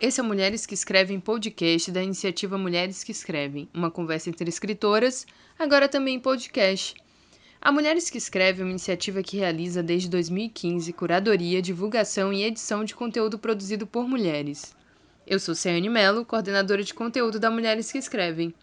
Esse é Mulheres que Escrevem podcast da iniciativa Mulheres que Escrevem, uma conversa entre escritoras, agora também em podcast. A Mulheres que Escrevem é uma iniciativa que realiza desde 2015 curadoria, divulgação e edição de conteúdo produzido por mulheres. Eu sou Ciane Mello, coordenadora de conteúdo da Mulheres que Escrevem.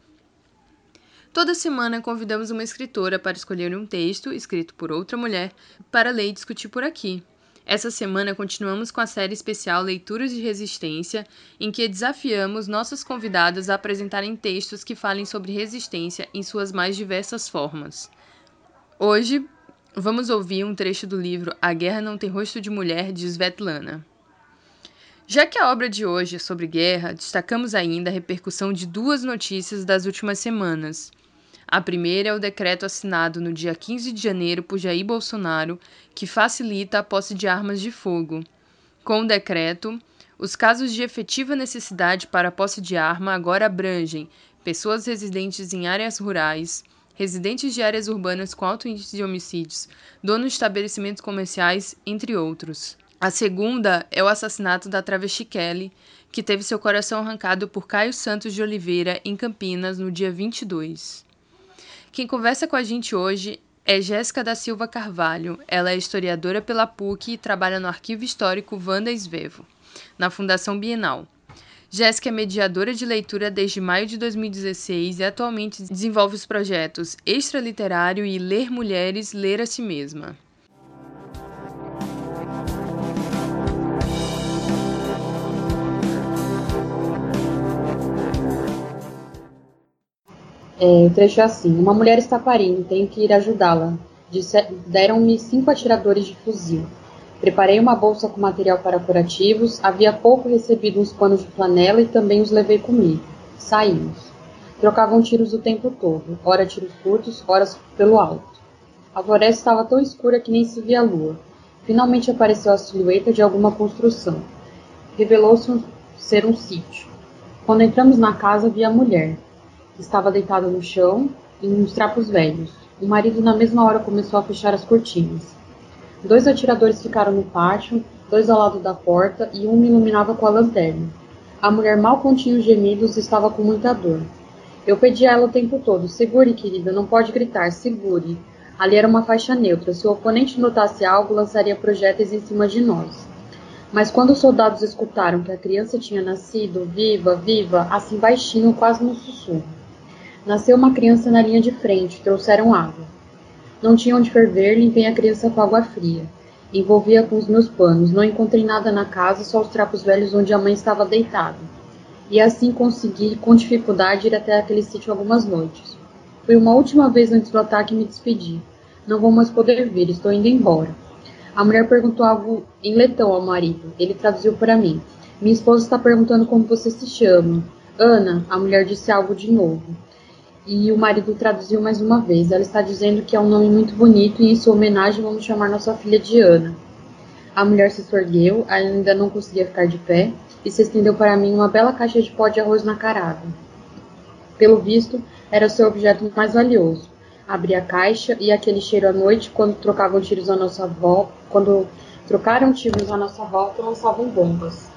Toda semana convidamos uma escritora para escolher um texto escrito por outra mulher para ler e discutir por aqui. Essa semana continuamos com a série especial Leituras de Resistência, em que desafiamos nossas convidadas a apresentarem textos que falem sobre resistência em suas mais diversas formas. Hoje, vamos ouvir um trecho do livro A Guerra Não Tem Rosto de Mulher, de Svetlana. Já que a obra de hoje é sobre guerra, destacamos ainda a repercussão de duas notícias das últimas semanas. A primeira é o decreto assinado no dia 15 de janeiro por Jair Bolsonaro, que facilita a posse de armas de fogo. Com o decreto, os casos de efetiva necessidade para posse de arma agora abrangem pessoas residentes em áreas rurais, residentes de áreas urbanas com alto índice de homicídios, donos de estabelecimentos comerciais, entre outros. A segunda é o assassinato da travesti Kelly, que teve seu coração arrancado por Caio Santos de Oliveira, em Campinas, no dia 22. Quem conversa com a gente hoje é Jéssica da Silva Carvalho. Ela é historiadora pela PUC e trabalha no Arquivo Histórico Vanda Esvevo, na Fundação Bienal. Jéssica é mediadora de leitura desde maio de 2016 e atualmente desenvolve os projetos Extraliterário e Ler Mulheres, Ler a Si Mesma. É, trecho é assim: Uma mulher está parindo, tenho que ir ajudá-la. Deram-me cinco atiradores de fuzil. Preparei uma bolsa com material para curativos. Havia pouco recebido uns panos de flanela e também os levei comigo. Saímos. Trocavam tiros o tempo todo, ora tiros curtos, ora pelo alto. A floresta estava tão escura que nem se via a lua. Finalmente apareceu a silhueta de alguma construção. Revelou-se ser um sítio. Quando entramos na casa, vi a mulher estava deitada no chão, em uns trapos velhos. O marido, na mesma hora, começou a fechar as cortinas. Dois atiradores ficaram no pátio, dois ao lado da porta, e um me iluminava com a lanterna. A mulher mal continha os gemidos e estava com muita dor. Eu pedi a ela o tempo todo: segure, querida, não pode gritar, segure. Ali era uma faixa neutra. Se o oponente notasse algo, lançaria projéteis em cima de nós. Mas quando os soldados escutaram que a criança tinha nascido, viva, viva, assim baixinho, quase no sussurro. Nasceu uma criança na linha de frente, trouxeram água. Não tinha onde ferver, limpei a criança com água fria. Envolvia com os meus panos. Não encontrei nada na casa, só os trapos velhos onde a mãe estava deitada. E assim consegui, com dificuldade, ir até aquele sítio algumas noites. Foi uma última vez antes do ataque e me despedi. Não vou mais poder vir, estou indo embora. A mulher perguntou algo em letão ao marido. Ele traduziu para mim. Minha esposa está perguntando como você se chama. Ana, a mulher disse algo de novo e o marido traduziu mais uma vez. Ela está dizendo que é um nome muito bonito e em sua homenagem vamos chamar nossa filha de Ana. A mulher se sorgueu, ainda não conseguia ficar de pé, e se estendeu para mim uma bela caixa de pó de arroz nacarado. Pelo visto, era seu objeto mais valioso. Abri a caixa e aquele cheiro à noite, quando trocavam tiros à nossa volta, quando trocaram tiros à nossa volta, lançavam bombas.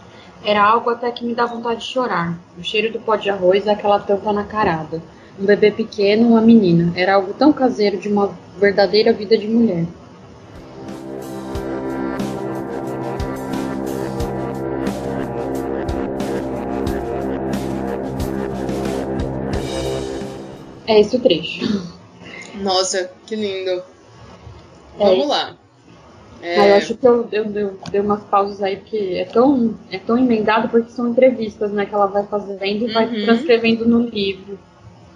Era algo até que me dá vontade de chorar. O cheiro do pó de arroz e aquela tampa nacarada um bebê pequeno, uma menina. Era algo tão caseiro de uma verdadeira vida de mulher. É esse o trecho. Nossa, que lindo. É. Vamos lá. É... Ah, eu acho que eu, eu, eu dei umas pausas aí, porque é tão, é tão emendado, porque são entrevistas né, que ela vai fazendo e uhum. vai transcrevendo no livro.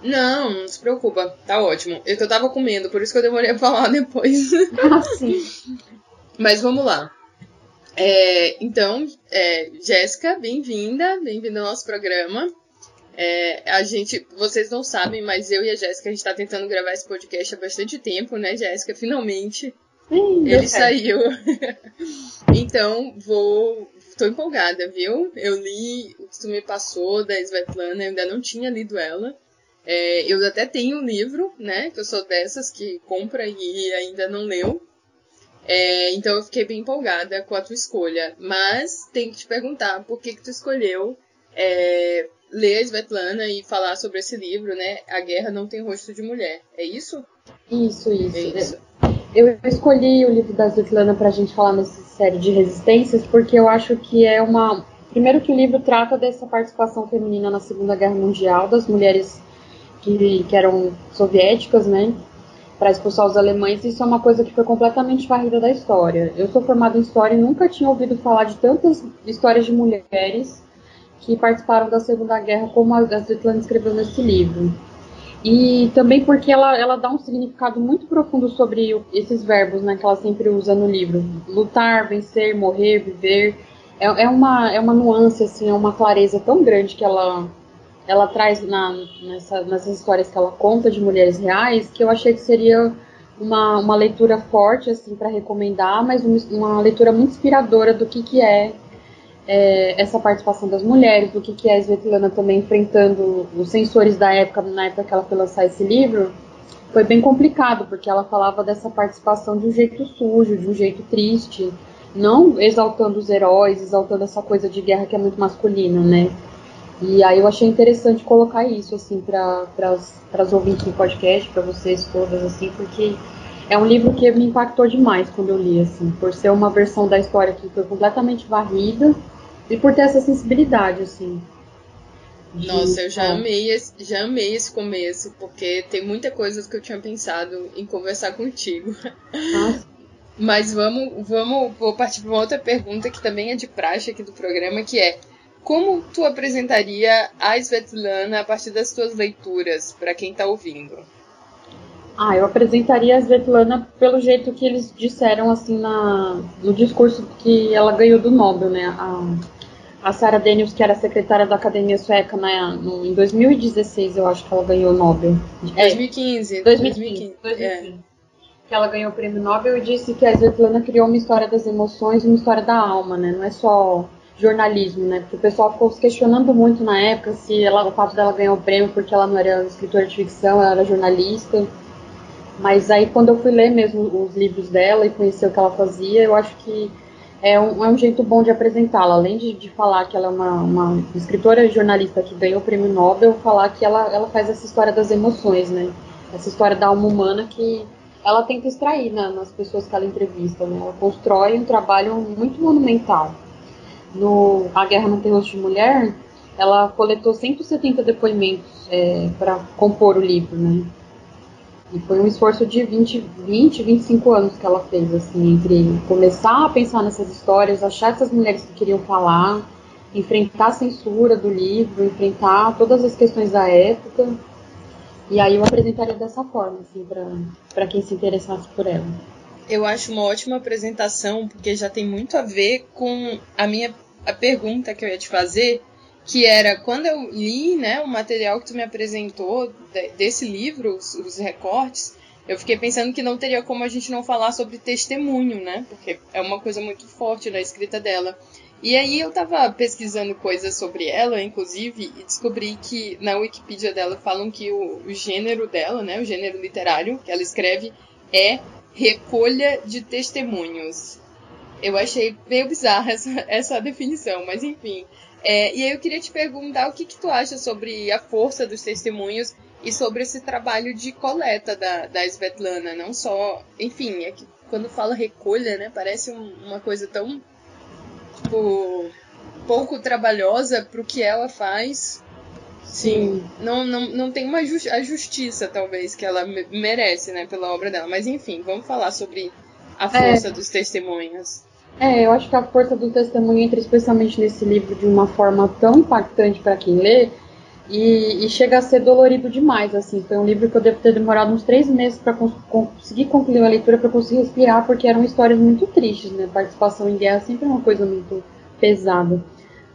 Não, não se preocupa, tá ótimo. Eu, eu tava comendo, por isso que eu demorei a falar depois. Ah, sim. Mas vamos lá. É, então, é, Jéssica, bem-vinda, bem-vinda ao nosso programa. É, a gente, vocês não sabem, mas eu e a Jéssica, a gente tá tentando gravar esse podcast há bastante tempo, né, Jéssica? Finalmente. Sim, ele saiu. então, vou. Tô empolgada, viu? Eu li o que tu me passou da Svetlana, eu ainda não tinha lido ela. É, eu até tenho um livro, né? Que eu sou dessas que compra e ainda não leu. É, então eu fiquei bem empolgada com a tua escolha. Mas tem que te perguntar por que, que tu escolheu é, ler a Svetlana e falar sobre esse livro, né? A Guerra Não Tem Rosto de Mulher. É isso? Isso, isso. É isso. Eu escolhi o livro da Svetlana para a gente falar nessa série de resistências porque eu acho que é uma. Primeiro, que o livro trata dessa participação feminina na Segunda Guerra Mundial, das mulheres que, que eram soviéticas, né? para expulsar os alemães, isso é uma coisa que foi completamente varrida da história. Eu sou formada em história e nunca tinha ouvido falar de tantas histórias de mulheres que participaram da Segunda Guerra como a Svetlana escreveu nesse livro. E também porque ela, ela dá um significado muito profundo sobre esses verbos né, que ela sempre usa no livro. Lutar, vencer, morrer, viver. É, é, uma, é uma nuance, assim, é uma clareza tão grande que ela, ela traz na, nessa, nessas histórias que ela conta de mulheres reais, que eu achei que seria uma, uma leitura forte assim para recomendar, mas uma, uma, leitura muito inspiradora do que, que é, é, essa participação das mulheres, do que, que é a Svetlana também enfrentando os censores da época, na época que ela foi lançar esse livro, foi bem complicado, porque ela falava dessa participação de um jeito sujo, de um jeito triste, não exaltando os heróis, exaltando essa coisa de guerra que é muito masculina, né? E aí eu achei interessante colocar isso, assim, para as ouvintes do podcast, para vocês todas, assim, porque é um livro que me impactou demais quando eu li, assim, por ser uma versão da história que foi completamente varrida e por ter essa sensibilidade, assim. De... Nossa, eu já amei, esse, já amei esse começo, porque tem muita coisa que eu tinha pensado em conversar contigo. Nossa. Mas vamos, vamos, vou partir para uma outra pergunta que também é de praxe aqui do programa, que é como tu apresentaria a Svetlana a partir das tuas leituras, para quem está ouvindo? Ah, eu apresentaria a Svetlana pelo jeito que eles disseram assim na, no discurso que ela ganhou do Nobel, né? A, a Sarah Daniels, que era secretária da Academia Sueca né, no, em 2016, eu acho que ela ganhou o Nobel. 2015. 2015. 2015. É. Que ela ganhou o prêmio Nobel e disse que a Svetlana criou uma história das emoções e uma história da alma, né? Não é só jornalismo, né? Porque o pessoal ficou se questionando muito na época se ela, o fato dela ganhar o prêmio porque ela não era escritora de ficção, ela era jornalista. Mas aí quando eu fui ler mesmo os livros dela e conhecer o que ela fazia, eu acho que é um, é um jeito bom de apresentá-la. Além de, de falar que ela é uma, uma escritora e jornalista que ganhou o prêmio Nobel, falar que ela, ela faz essa história das emoções, né? Essa história da alma humana que ela tenta extrair né, nas pessoas que ela entrevista. Né? Ela constrói um trabalho muito monumental no A Guerra Não Tem de Mulher, ela coletou 170 depoimentos é, para compor o livro, né? E foi um esforço de 20, 20, 25 anos que ela fez, assim, entre começar a pensar nessas histórias, achar essas mulheres que queriam falar, enfrentar a censura do livro, enfrentar todas as questões da época. E aí eu apresentaria dessa forma, assim, para quem se interessasse por ela. Eu acho uma ótima apresentação, porque já tem muito a ver com a minha a pergunta que eu ia te fazer, que era quando eu li né, o material que tu me apresentou de, desse livro, os, os, recortes, eu fiquei pensando que não teria como a gente não falar sobre testemunho, né? Porque é uma coisa muito forte na escrita dela. E aí eu tava pesquisando coisas sobre ela, inclusive, e descobri que na Wikipedia dela falam que o, o gênero dela, né, o gênero literário que ela escreve é recolha de testemunhos. Eu achei meio bizarra essa, essa definição, mas enfim. É, e aí eu queria te perguntar o que, que tu acha sobre a força dos testemunhos e sobre esse trabalho de coleta da, da Svetlana, não só. Enfim, é que quando fala recolha, né, parece um, uma coisa tão. Tipo, pouco trabalhosa pro que ela faz. Sim. Não, não, não tem uma justi a justiça, talvez, que ela merece, né, pela obra dela. Mas enfim, vamos falar sobre a força é. dos testemunhos. É, eu acho que a força do testemunho entra especialmente nesse livro de uma forma tão impactante para quem lê e, e, chega a ser dolorido demais. Assim, foi um livro que eu devo ter demorado uns três meses para cons conseguir concluir a leitura, para conseguir respirar, porque eram histórias muito tristes, né? Participação em guerra sempre é uma coisa muito pesada.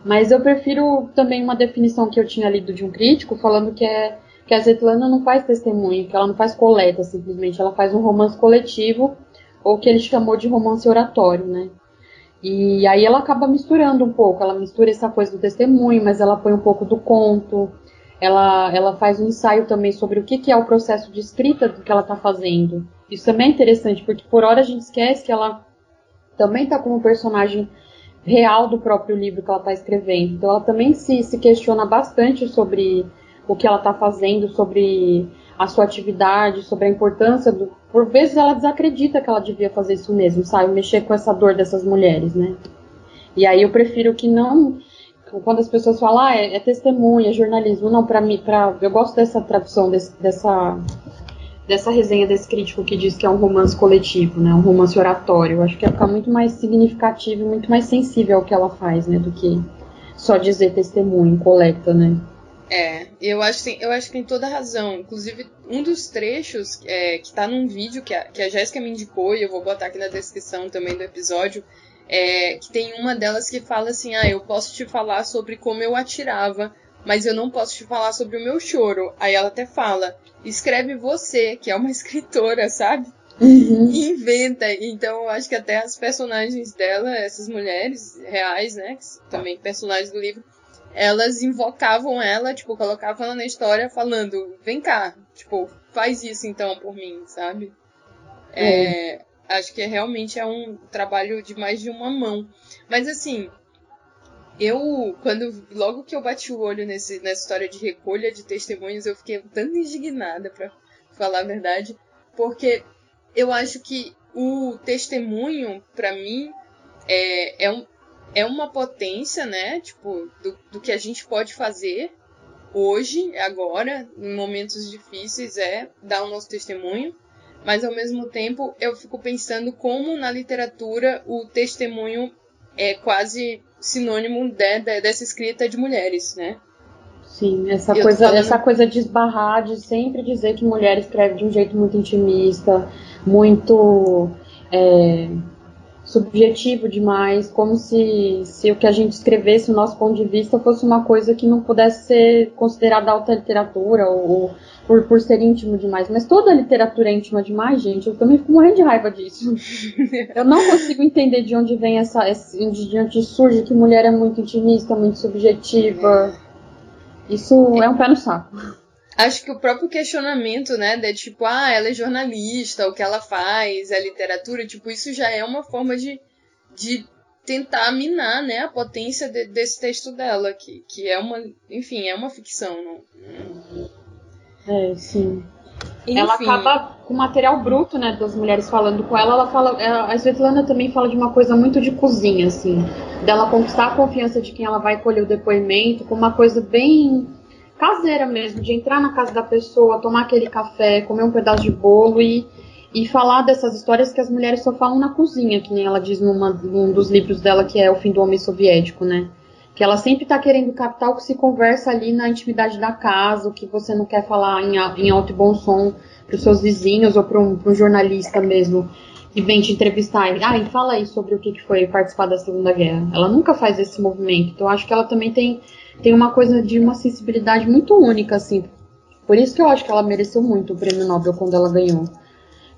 Mas eu prefiro também uma definição que eu tinha lido de um crítico falando que é que a Zetlana não faz testemunho, que ela não faz coleta simplesmente, ela faz um romance coletivo ou que ele chamou de romance oratório, né? E aí ela acaba misturando um pouco, ela mistura essa coisa do testemunho, mas ela põe um pouco do conto, ela, ela faz um ensaio também sobre o que, que é o processo de escrita do que ela está fazendo. Isso também é interessante, porque por hora a gente esquece que ela também está como personagem real do próprio livro que ela está escrevendo. Então ela também se, se questiona bastante sobre o que ela está fazendo, sobre a sua atividade, sobre a importância do. Por vezes ela desacredita que ela devia fazer isso mesmo, sabe? Mexer com essa dor dessas mulheres, né? E aí eu prefiro que não quando as pessoas falam, ah, é, é testemunha, é jornalismo, não, para mim, pra, eu gosto dessa tradução, desse, dessa, dessa resenha desse crítico que diz que é um romance coletivo, né, um romance oratório. Eu acho que ia ficar muito mais significativo e muito mais sensível ao que ela faz, né, do que só dizer testemunho, coleta, né. É, eu acho, eu acho que tem toda razão. Inclusive, um dos trechos é, que tá num vídeo que a, que a Jéssica me indicou, e eu vou botar aqui na descrição também do episódio, é, que tem uma delas que fala assim: ah, eu posso te falar sobre como eu atirava, mas eu não posso te falar sobre o meu choro. Aí ela até fala: escreve você, que é uma escritora, sabe? Uhum. E inventa. Então eu acho que até as personagens dela, essas mulheres reais, né? Também personagens do livro, elas invocavam ela, tipo, colocavam ela na história falando: vem cá, tipo, faz isso então por mim, sabe? É. é acho que realmente é um trabalho de mais de uma mão. Mas assim, eu, quando logo que eu bati o olho nesse, nessa história de recolha de testemunhos, eu fiquei tanto indignada, para falar a verdade, porque eu acho que o testemunho, para mim, é, é, um, é uma potência, né? Tipo, do, do que a gente pode fazer hoje, agora, em momentos difíceis, é dar o nosso testemunho mas ao mesmo tempo eu fico pensando como na literatura o testemunho é quase sinônimo de, de, dessa escrita de mulheres, né? Sim, essa coisa, essa coisa de esbarrar, de sempre dizer que mulher escreve de um jeito muito intimista, muito é, subjetivo demais, como se, se o que a gente escrevesse, o nosso ponto de vista, fosse uma coisa que não pudesse ser considerada alta literatura ou, por, por ser íntimo demais. Mas toda literatura é íntima demais, gente. Eu também fico morrendo de raiva disso. eu não consigo entender de onde vem essa. de onde surge que mulher é muito intimista, muito subjetiva. Isso é um pé no saco. Acho que o próprio questionamento, né, de tipo, ah, ela é jornalista, o que ela faz é literatura, tipo, isso já é uma forma de, de tentar minar, né, a potência de, desse texto dela, que, que é uma, enfim, é uma ficção, não, é, sim. Enfim. Ela acaba com material bruto, né, das mulheres falando com ela. Ela fala, a Svetlana também fala de uma coisa muito de cozinha, assim, dela conquistar a confiança de quem ela vai colher o depoimento, com uma coisa bem caseira mesmo, de entrar na casa da pessoa, tomar aquele café, comer um pedaço de bolo e, e falar dessas histórias que as mulheres só falam na cozinha, que nem ela diz numa, num dos livros dela que é O Fim do Homem Soviético, né? que ela sempre está querendo captar o que se conversa ali na intimidade da casa, o que você não quer falar em, em alto e bom som para os seus vizinhos ou para um, um, jornalista mesmo que vem te entrevistar. Ah, e fala aí sobre o que, que foi participar da Segunda Guerra. Ela nunca faz esse movimento, então acho que ela também tem, tem uma coisa de uma sensibilidade muito única, assim. Por isso que eu acho que ela mereceu muito o prêmio Nobel quando ela ganhou.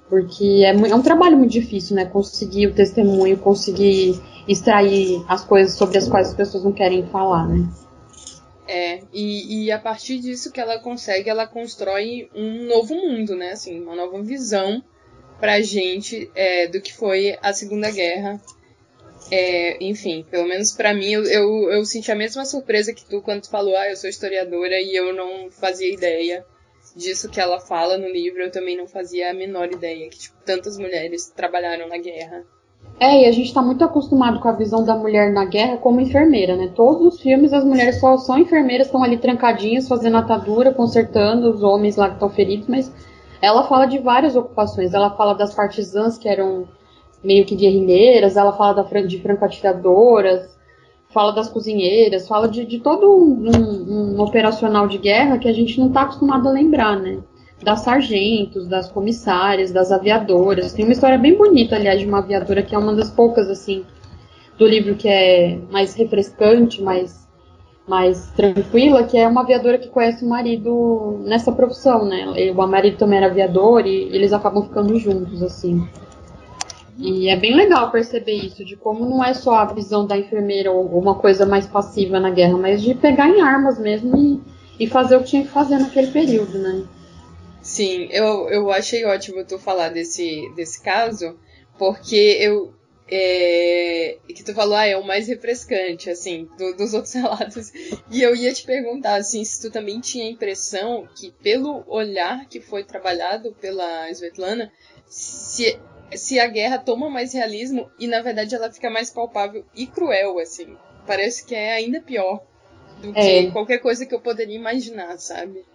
Porque é, é um trabalho muito difícil, né? Conseguir o testemunho, conseguir extrair as coisas sobre as quais as pessoas não querem falar, né? É, e, e a partir disso que ela consegue, ela constrói um novo mundo, né? Assim, uma nova visão pra gente é, do que foi a Segunda Guerra. É, enfim, pelo menos para mim, eu, eu, eu, senti a mesma surpresa que tu quando tu falou, ah, eu sou historiadora e eu não fazia ideia disso que ela fala no livro, eu também não fazia a menor ideia que tipo, tantas mulheres trabalharam na guerra. É, e a gente está muito acostumado com a visão da mulher na guerra como enfermeira, né? Todos os filmes as mulheres só são enfermeiras, estão ali trancadinhas, fazendo atadura, consertando os homens lá que estão feridos, mas ela fala de várias ocupações. Ela fala das partisãs que eram meio que guerrilheiras, ela fala da, de franco-atiradoras, fala das cozinheiras, fala de, de todo um, um operacional de guerra que a gente não está acostumado a lembrar, né? das sargentos, das comissárias, das aviadoras. Tem uma história bem bonita, aliás, de uma aviadora que é uma das poucas, assim, do livro que é mais refrescante, mais, mais tranquila, que é uma aviadora que conhece o marido nessa profissão, né? O marido também era aviador e eles acabam ficando juntos, assim. E é bem legal perceber isso, de como não é só a visão da enfermeira ou uma coisa mais passiva na guerra, mas de pegar em armas mesmo e e fazer o que tinha que fazer naquele período, né? Sim, eu, eu achei ótimo tu falar desse, desse caso, porque eu. É, que tu falou, ah, é o mais refrescante, assim, do, dos outros relatos. E eu ia te perguntar, assim, se tu também tinha a impressão que, pelo olhar que foi trabalhado pela Svetlana, se, se a guerra toma mais realismo e, na verdade, ela fica mais palpável e cruel, assim. Parece que é ainda pior do que é. qualquer coisa que eu poderia imaginar, sabe?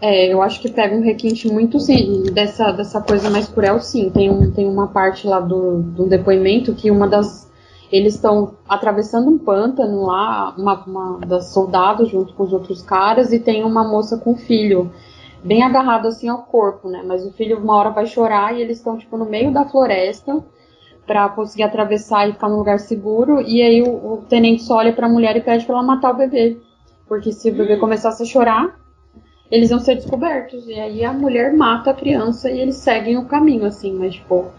É, eu acho que pega um requinte muito sim, dessa, dessa coisa mais cruel, sim. Tem, um, tem uma parte lá do, do depoimento que uma das. Eles estão atravessando um pântano lá, uma, uma das soldados junto com os outros caras, e tem uma moça com filho, bem agarrado assim ao corpo, né? Mas o filho uma hora vai chorar e eles estão, tipo, no meio da floresta para conseguir atravessar e ficar num lugar seguro. E aí o, o tenente só olha para a mulher e pede para ela matar o bebê. Porque se o bebê começasse a chorar, eles vão ser descobertos. E aí a mulher mata a criança e eles seguem o caminho, assim, mas tipo.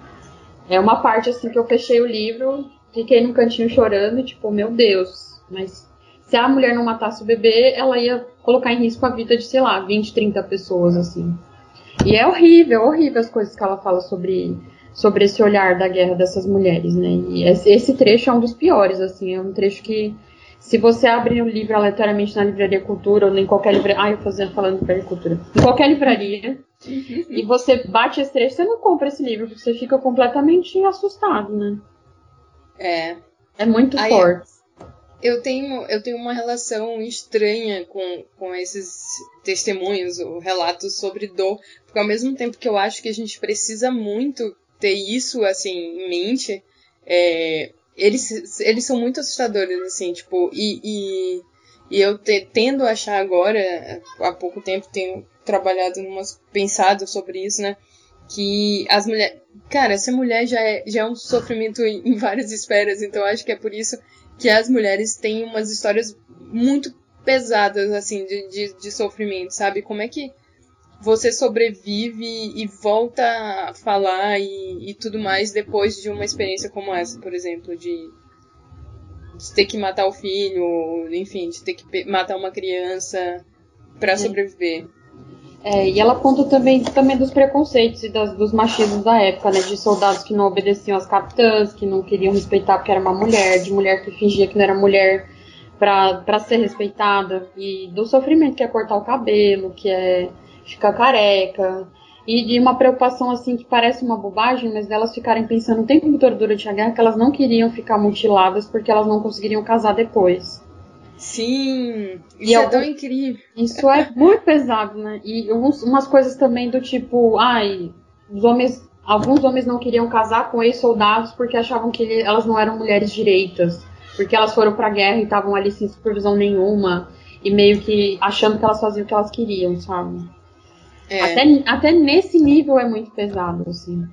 É uma parte assim que eu fechei o livro, fiquei num cantinho chorando, tipo, meu Deus. Mas se a mulher não matasse o bebê, ela ia colocar em risco a vida de, sei lá, 20, 30 pessoas, assim. E é horrível, horrível as coisas que ela fala sobre, sobre esse olhar da guerra dessas mulheres, né? E esse trecho é um dos piores, assim, é um trecho que se você abre o livro aleatoriamente na livraria Cultura ou em qualquer livraria. Ah, eu fazendo falando de livraria Cultura. Em qualquer livraria. e você bate esse trecho, você não compra esse livro, porque você fica completamente assustado, né? É. É muito Aí, forte. Eu tenho, eu tenho uma relação estranha com, com esses testemunhos ou relatos sobre dor, porque ao mesmo tempo que eu acho que a gente precisa muito ter isso assim em mente, é, eles, eles são muito assustadores, assim, tipo, e, e, e eu te, tendo a achar agora, há pouco tempo tenho trabalhado numas, pensado sobre isso, né, que as mulheres, cara, ser mulher já é, já é um sofrimento em, em várias esferas, então acho que é por isso que as mulheres têm umas histórias muito pesadas, assim, de, de, de sofrimento, sabe? Como é que você sobrevive e volta a falar e, e, tudo mais depois de uma experiência como essa, por exemplo, de, de ter que matar o filho, enfim, de ter que matar uma criança para é. sobreviver. É, e ela conta também, também dos preconceitos e das, dos machismos da época, né? De soldados que não obedeciam às capitãs, que não queriam respeitar porque era uma mulher, de mulher que fingia que não era mulher para ser respeitada, e do sofrimento que é cortar o cabelo, que é ficar careca, e de uma preocupação assim que parece uma bobagem, mas delas ficarem pensando o tempo todo durante a guerra que elas não queriam ficar mutiladas porque elas não conseguiriam casar depois. Sim, isso e é tão incrível. Isso é muito pesado, né? E umas coisas também do tipo, ai, os homens, alguns homens não queriam casar com ex-soldados porque achavam que elas não eram mulheres direitas, porque elas foram pra guerra e estavam ali sem supervisão nenhuma e meio que achando que elas faziam o que elas queriam, sabe? É. Até, até nesse nível é muito pesado, assim.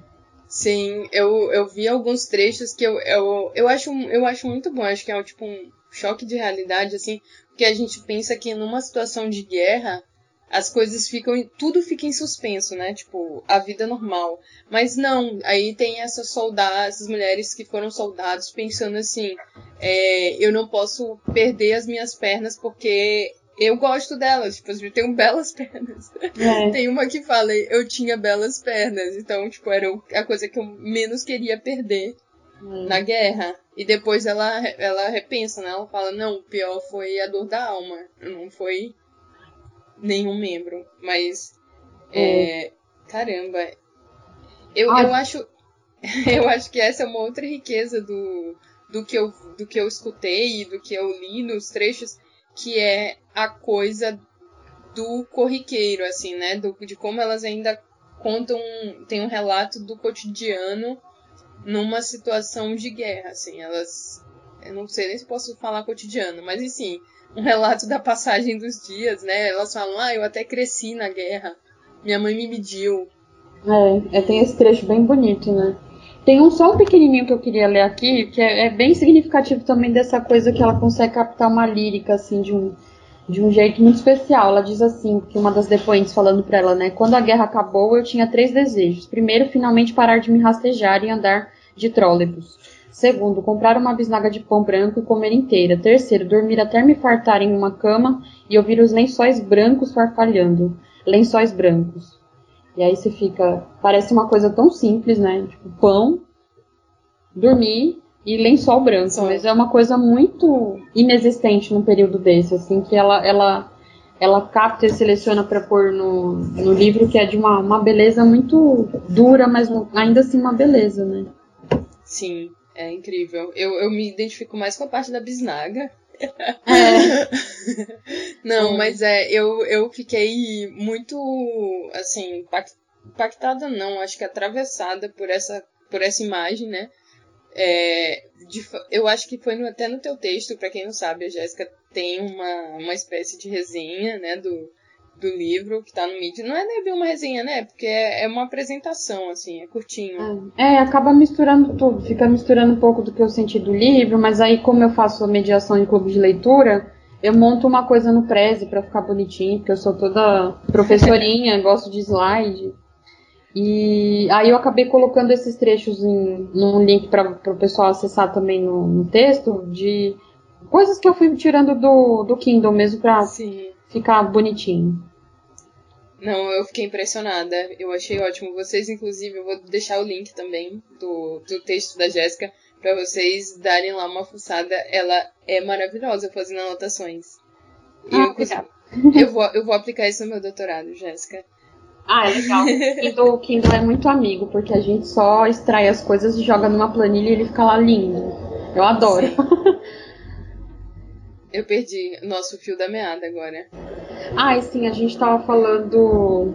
Sim, eu, eu vi alguns trechos que eu, eu, eu, acho, eu acho muito bom. Acho que é tipo um choque de realidade, assim, porque a gente pensa que numa situação de guerra as coisas ficam. Tudo fica em suspenso, né? Tipo, a vida normal. Mas não, aí tem essas soldadas, essas mulheres que foram soldados pensando assim: é, eu não posso perder as minhas pernas porque eu gosto delas, tipo, eu tenho belas pernas. É. Tem uma que fala, eu tinha belas pernas, então, tipo, era a coisa que eu menos queria perder é. na guerra. E depois ela, ela repensa, né? Ela fala, não, o pior foi a dor da alma, não foi nenhum membro. Mas, é. É, caramba, eu, eu acho eu acho que essa é uma outra riqueza do, do, que eu, do que eu escutei e do que eu li nos trechos, que é a coisa do corriqueiro, assim, né? Do, de como elas ainda contam, tem um relato do cotidiano numa situação de guerra, assim, elas, eu não sei nem se posso falar cotidiano, mas enfim, um relato da passagem dos dias, né? Elas falam, ah, eu até cresci na guerra, minha mãe me mediu. É, é tem esse trecho bem bonito, né? Tem um só pequenininho que eu queria ler aqui, que é, é, bem significativo também dessa coisa que ela consegue captar uma lírica, assim, de um, de um jeito muito especial. Ela diz assim, que uma das depoentes falando para ela, né? Quando a guerra acabou, eu tinha três desejos. Primeiro, finalmente parar de me rastejar e andar de trólebus. Segundo, comprar uma bisnaga de pão branco e comer inteira. Terceiro, dormir até me fartar em uma cama e ouvir os lençóis brancos farfalhando. Lençóis brancos. E aí você fica. Parece uma coisa tão simples, né? Tipo, pão, dormir e lençol branco. Sim. Mas é uma coisa muito inexistente num período desse, assim, que ela, ela, ela capta e seleciona para pôr no, no livro, que é de uma, uma beleza muito dura, mas ainda assim uma beleza, né? Sim, é incrível. Eu, eu me identifico mais com a parte da bisnaga. É. não, mas é, eu, eu fiquei muito, assim, impactada não, acho que atravessada por essa, por essa imagem, né? É, de, eu acho que foi no, até no teu texto, para quem não sabe, a Jéssica tem uma, uma espécie de resenha, né, do, do livro que tá no mídia. Não é nem uma resenha, né? Porque é, é uma apresentação, assim, é curtinho. É, é, acaba misturando tudo, fica misturando um pouco do que eu senti do livro, mas aí como eu faço a mediação em clube de leitura, eu monto uma coisa no Prezi para ficar bonitinho, porque eu sou toda professorinha, gosto de slide. E aí eu acabei colocando esses trechos em, num link para o pessoal acessar também no, no, texto de coisas que eu fui tirando do, do Kindle mesmo para ficar bonitinho. Não, eu fiquei impressionada. Eu achei ótimo. Vocês, inclusive, eu vou deixar o link também do, do texto da Jéssica para vocês darem lá uma fuçada. Ela é maravilhosa fazendo anotações. Ah, eu, eu, vou, eu vou aplicar isso no meu doutorado, Jéssica. Ah, é legal. O Kindle, Kindle é muito amigo, porque a gente só extrai as coisas e joga numa planilha e ele fica lá lindo. Eu adoro. Eu perdi nosso fio da meada agora. Ah, e sim, a gente tava falando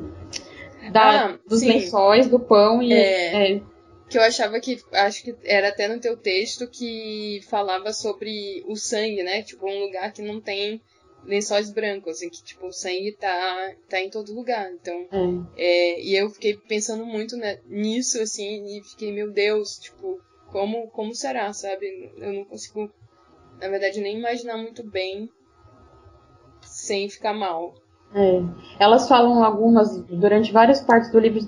da, ah, dos sim. lençóis, do pão e. É, é. Que eu achava que. Acho que era até no teu texto que falava sobre o sangue, né? Tipo, um lugar que não tem lençóis brancos, assim, que tipo, o sangue tá, tá em todo lugar. Então, é. É, e eu fiquei pensando muito né, nisso, assim, e fiquei, meu Deus, tipo, como, como será, sabe? Eu não consigo, na verdade, nem imaginar muito bem sem ficar mal. É. Elas falam algumas, durante várias partes do livro,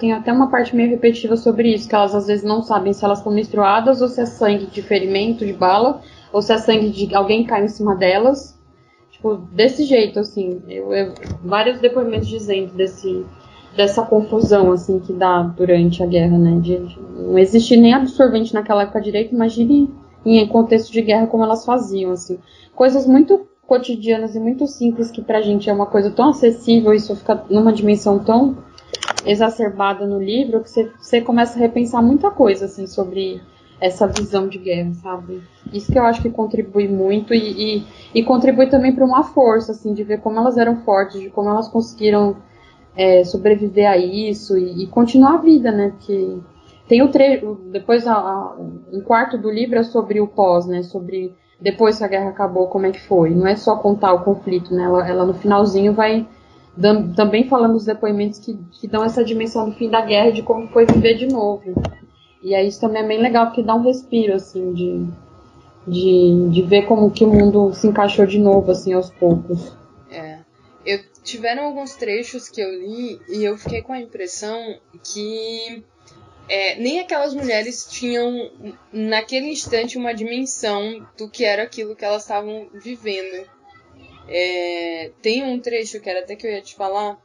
tem até uma parte meio repetitiva sobre isso, que elas às vezes não sabem se elas estão menstruadas ou se é sangue de ferimento, de bala, ou se é sangue de alguém cai em cima delas. Tipo, desse jeito, assim. Eu, eu, vários depoimentos dizendo desse, dessa confusão, assim, que dá durante a guerra, né? De, de não existir nem absorvente naquela época direito, imagine em contexto de guerra como elas faziam, assim. Coisas muito cotidianas e muito simples que pra gente é uma coisa tão acessível, isso fica numa dimensão tão exacerbada no livro que você, você começa a repensar muita coisa, assim, sobre essa visão de guerra, sabe? Isso que eu acho que contribui muito e, e, e contribui também para uma força, assim, de ver como elas eram fortes, de como elas conseguiram é, sobreviver a isso e, e, continuar a vida, né? Porque tem o trecho, depois a, a, um quarto do livro é sobre o pós, né? Sobre depois que a guerra acabou, como é que foi. Não é só contar o conflito, né? Ela, ela no finalzinho vai dando, também falando os depoimentos que, que dão essa dimensão do fim da guerra e de como foi viver de novo. E aí isso também é bem legal, porque dá um respiro, assim, de, de, de ver como que o mundo se encaixou de novo, assim, aos poucos. É. Eu, tiveram alguns trechos que eu li e eu fiquei com a impressão que é, nem aquelas mulheres tinham, naquele instante, uma dimensão do que era aquilo que elas estavam vivendo. É, tem um trecho que era até que eu ia te falar,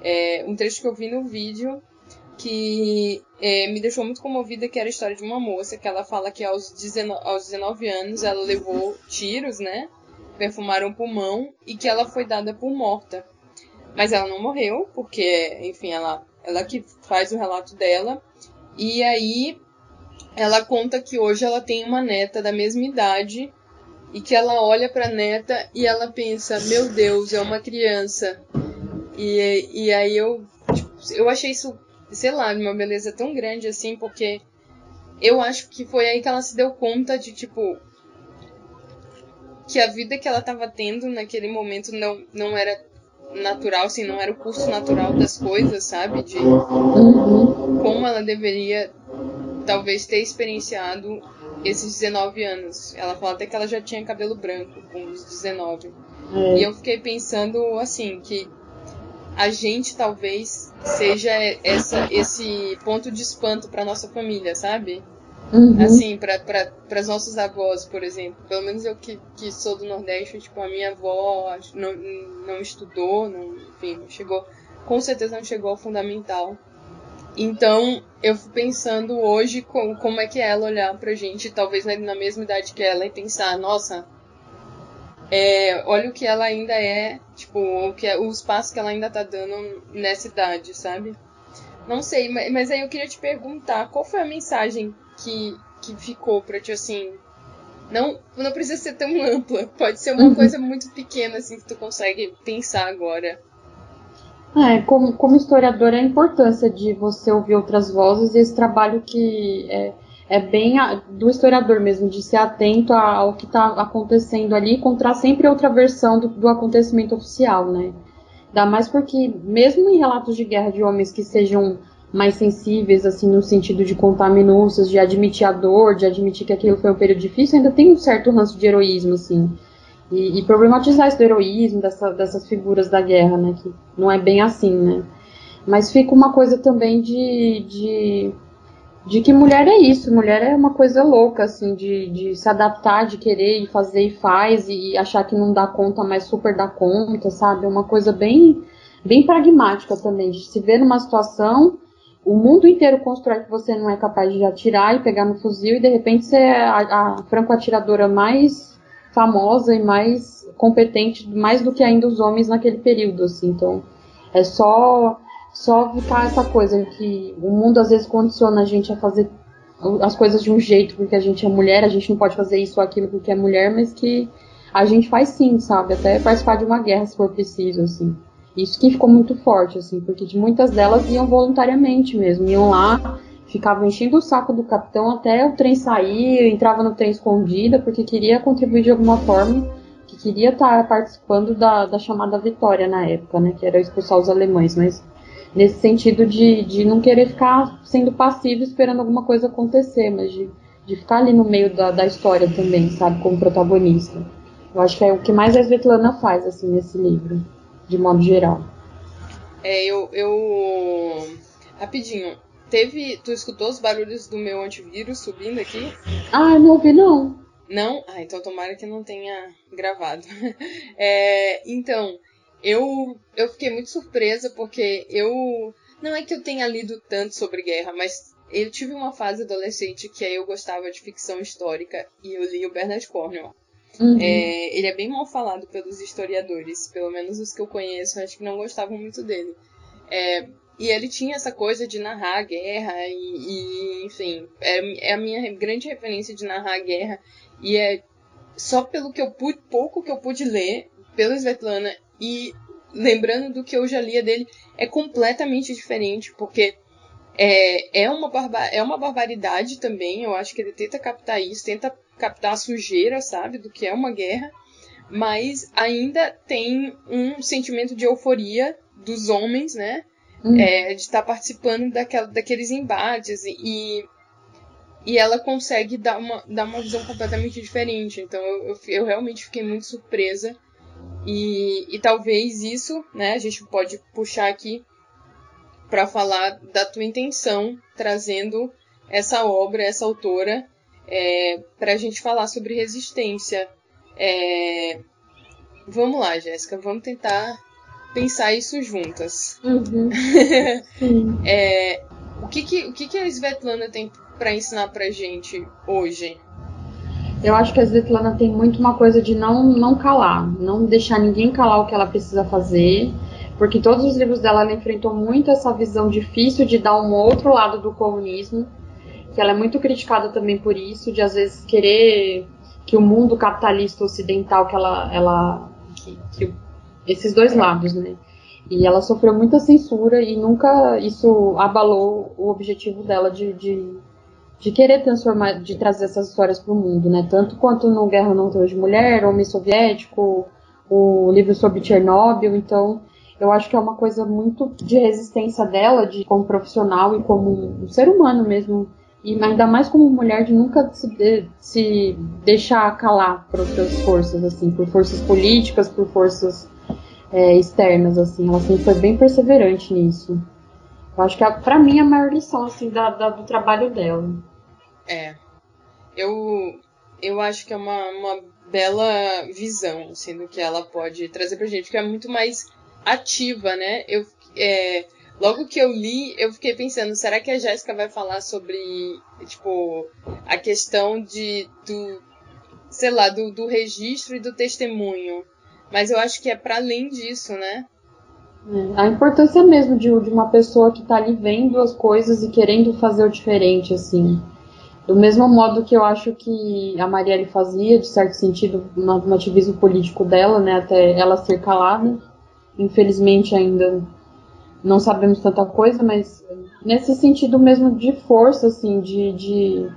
é, um trecho que eu vi no vídeo que é, me deixou muito comovida, que era a história de uma moça, que ela fala que aos 19, aos 19 anos ela levou tiros, né? Perfumaram o pulmão e que ela foi dada por morta. Mas ela não morreu, porque, enfim, ela, ela que faz o relato dela. E aí ela conta que hoje ela tem uma neta da mesma idade e que ela olha para neta e ela pensa: Meu Deus, é uma criança. E, e aí eu, tipo, eu achei isso sei lá, de uma beleza tão grande assim, porque eu acho que foi aí que ela se deu conta de, tipo, que a vida que ela estava tendo naquele momento não, não era natural, assim, não era o curso natural das coisas, sabe? De como ela deveria talvez ter experienciado esses 19 anos. Ela fala até que ela já tinha cabelo branco com os 19. É. E eu fiquei pensando assim, que a gente talvez seja essa, esse ponto de espanto para nossa família, sabe? Uhum. Assim, para as nossas avós, por exemplo. Pelo menos eu que, que sou do Nordeste, tipo, a minha avó não, não estudou, não, enfim, não chegou. Com certeza não chegou ao fundamental. Então, eu fico pensando hoje com, como é que é ela olhar pra gente, talvez na, na mesma idade que ela, e pensar, nossa, é, olha o que ela ainda é, tipo, o que é, os passos que ela ainda tá dando nessa idade, sabe? Não sei, mas, mas aí eu queria te perguntar, qual foi a mensagem que, que ficou pra ti, assim, não, não precisa ser tão ampla, pode ser uma uhum. coisa muito pequena, assim, que tu consegue pensar agora. É, como, como historiador, a importância de você ouvir outras vozes e esse trabalho que é, é bem a, do historiador mesmo, de ser atento ao que está acontecendo ali e encontrar sempre outra versão do, do acontecimento oficial, né? Ainda mais porque, mesmo em relatos de guerra de homens que sejam mais sensíveis, assim, no sentido de contar minúcias, de admitir a dor, de admitir que aquilo foi um período difícil, ainda tem um certo ranço de heroísmo, assim e, e, problematizar isso do heroísmo dessa, dessas figuras da guerra, né? Que não é bem assim, né? Mas fica uma coisa também de, de, de que mulher é isso, mulher é uma coisa louca, assim, de, de se adaptar, de querer e fazer e faz, e achar que não dá conta, mas super dá conta, sabe? É uma coisa bem, bem pragmática também, de se ver numa situação, o mundo inteiro constrói que você não é capaz de atirar e pegar no fuzil, e de repente você é a, a franco-atiradora mais famosa e mais competente, mais do que ainda os homens naquele período, assim. Então, é só só ficar essa coisa que o mundo às vezes condiciona a gente a fazer as coisas de um jeito porque a gente é mulher, a gente não pode fazer isso ou aquilo porque é mulher, mas que a gente faz sim, sabe? Até participar de uma guerra se for preciso, assim. Isso que ficou muito forte, assim, porque de muitas delas iam voluntariamente mesmo, iam lá ficava enchendo o saco do capitão até o trem sair, entrava no trem escondida, porque queria contribuir de alguma forma, que queria estar participando da, da chamada vitória na época, né, que era expulsar os alemães, mas nesse sentido de, de não querer ficar sendo passivo esperando alguma coisa acontecer, mas de, de ficar ali no meio da, da história também, sabe, como protagonista. Eu acho que é o que mais a Svetlana faz, assim, nesse livro, de modo geral. É, eu, eu... Rapidinho, Teve. Tu escutou os barulhos do meu antivírus subindo aqui? Ah, não ouvi não. Não? Ah, então tomara que não tenha gravado. é, então, eu, eu fiquei muito surpresa porque eu. Não é que eu tenha lido tanto sobre guerra, mas eu tive uma fase adolescente que aí eu gostava de ficção histórica e eu li o Bernard Cornwell. Uhum. É, ele é bem mal falado pelos historiadores, pelo menos os que eu conheço, acho que não gostavam muito dele. É, e ele tinha essa coisa de narrar a guerra, e, e enfim, é, é, a minha grande referência de narrar a guerra. E é só pelo que eu pude, pouco que eu pude ler, pela Svetlana, e lembrando do que eu já lia dele, é completamente diferente, porque é, é, uma, barba, é uma barbaridade também. Eu acho que ele tenta captar isso, tenta captar a sujeira, sabe, do que é uma guerra, mas ainda tem um sentimento de euforia dos homens, né? Hum. É, de estar participando daquela, daqueles embates e, e ela consegue dar uma, dar uma visão completamente diferente. Então eu, eu, eu realmente fiquei muito surpresa. E, e talvez isso, né, a gente pode puxar aqui para falar da tua intenção, trazendo essa obra, essa autora, é, para a gente falar sobre resistência. É, vamos lá, Jéssica, vamos tentar pensar isso juntas. Uhum. é, o que, que, o que, que a Svetlana tem para ensinar pra gente hoje? Eu acho que a Svetlana tem muito uma coisa de não, não calar, não deixar ninguém calar o que ela precisa fazer, porque todos os livros dela ela enfrentou muito essa visão difícil de dar um outro lado do comunismo, que ela é muito criticada também por isso, de às vezes querer que o mundo capitalista ocidental que ela, ela que, que esses dois lados, né? E ela sofreu muita censura e nunca isso abalou o objetivo dela de, de, de querer transformar, de trazer essas histórias para o mundo, né? Tanto quanto no Guerra Não Tem de Mulher, Homem Soviético, o livro sobre Chernobyl. Então, eu acho que é uma coisa muito de resistência dela, de como profissional e como um ser humano mesmo. E ainda mais como mulher, de nunca se, de, se deixar calar por outras forças, assim, por forças políticas, por forças é, externas, assim. Ela sempre foi bem perseverante nisso. Eu acho que, é, para mim, a maior lição, assim, da, da, do trabalho dela. É. Eu, eu acho que é uma, uma bela visão, sendo que ela pode trazer pra gente, que é muito mais ativa, né? Eu, é, logo que eu li, eu fiquei pensando, será que a Jéssica vai falar sobre, tipo, a questão de, do, sei lá, do, do registro e do testemunho? Mas eu acho que é para além disso, né? É, a importância mesmo de, de uma pessoa que tá ali vendo as coisas e querendo fazer o diferente, assim. Do mesmo modo que eu acho que a Marielle fazia, de certo sentido, no, ativismo político dela, né, até ela ser calada. Infelizmente ainda não sabemos tanta coisa, mas nesse sentido mesmo de força, assim, de, de,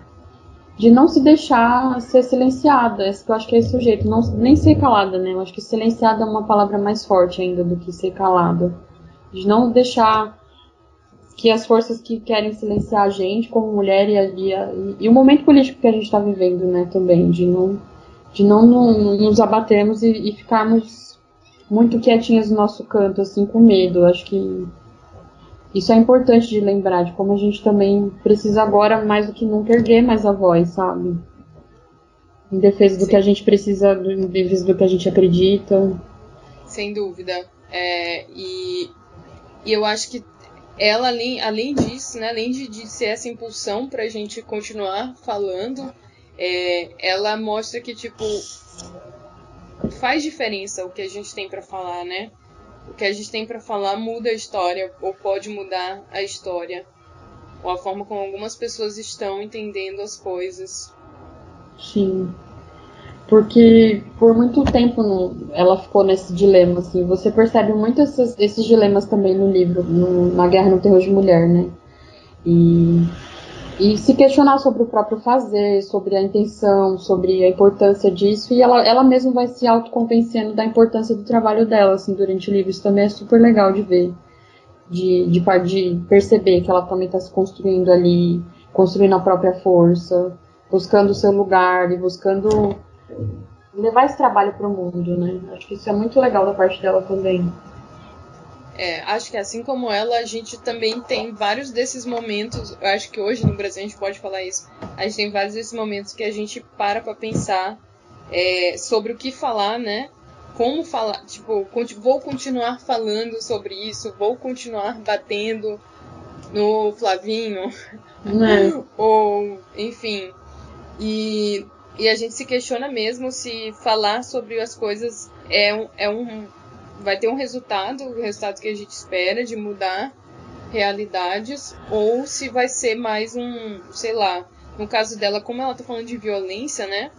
de não se deixar ser silenciada. Esse, eu acho que é esse o jeito, não, nem ser calada, né? Eu acho que silenciada é uma palavra mais forte ainda do que ser calada. De não deixar que as forças que querem silenciar a gente como mulher e, e, e o momento político que a gente está vivendo, né, também, de não, de não, não nos abatermos e, e, ficarmos muito quietinhas no nosso canto, assim, com medo. Acho que isso é importante de lembrar, de como a gente também precisa agora, mais do que nunca, erguer mais a voz, sabe? Em defesa do Sim. que a gente precisa, em defesa do que a gente acredita. Sem dúvida. É, e, e eu acho que ela, além, além disso, né, além de, de ser essa impulsão para a gente continuar falando, é, ela mostra que, tipo, faz diferença o que a gente tem para falar, né? O que a gente tem para falar muda a história, ou pode mudar a história, ou a forma como algumas pessoas estão entendendo as coisas. Sim porque por muito tempo ela ficou nesse dilema, assim, você percebe muito esses, esses dilemas também no livro, no, na Guerra no Terror de Mulher, né, e, e se questionar sobre o próprio fazer, sobre a intenção, sobre a importância disso, e ela, ela mesma vai se autoconvencendo da importância do trabalho dela, assim, durante o livro, isso também é super legal de ver, de, de, de perceber que ela também está se construindo ali, construindo a própria força, buscando o seu lugar e buscando levar esse trabalho para o mundo, né? Acho que isso é muito legal da parte dela também. É, acho que assim como ela, a gente também tem vários desses momentos. Eu acho que hoje no Brasil a gente pode falar isso. A gente tem vários desses momentos que a gente para para pensar é, sobre o que falar, né? Como falar, tipo, vou continuar falando sobre isso, vou continuar batendo no Flavinho, é. ou enfim. E e a gente se questiona mesmo se falar sobre as coisas é um, é um vai ter um resultado, o resultado que a gente espera de mudar realidades, ou se vai ser mais um, sei lá, no caso dela, como ela tá falando de violência, né?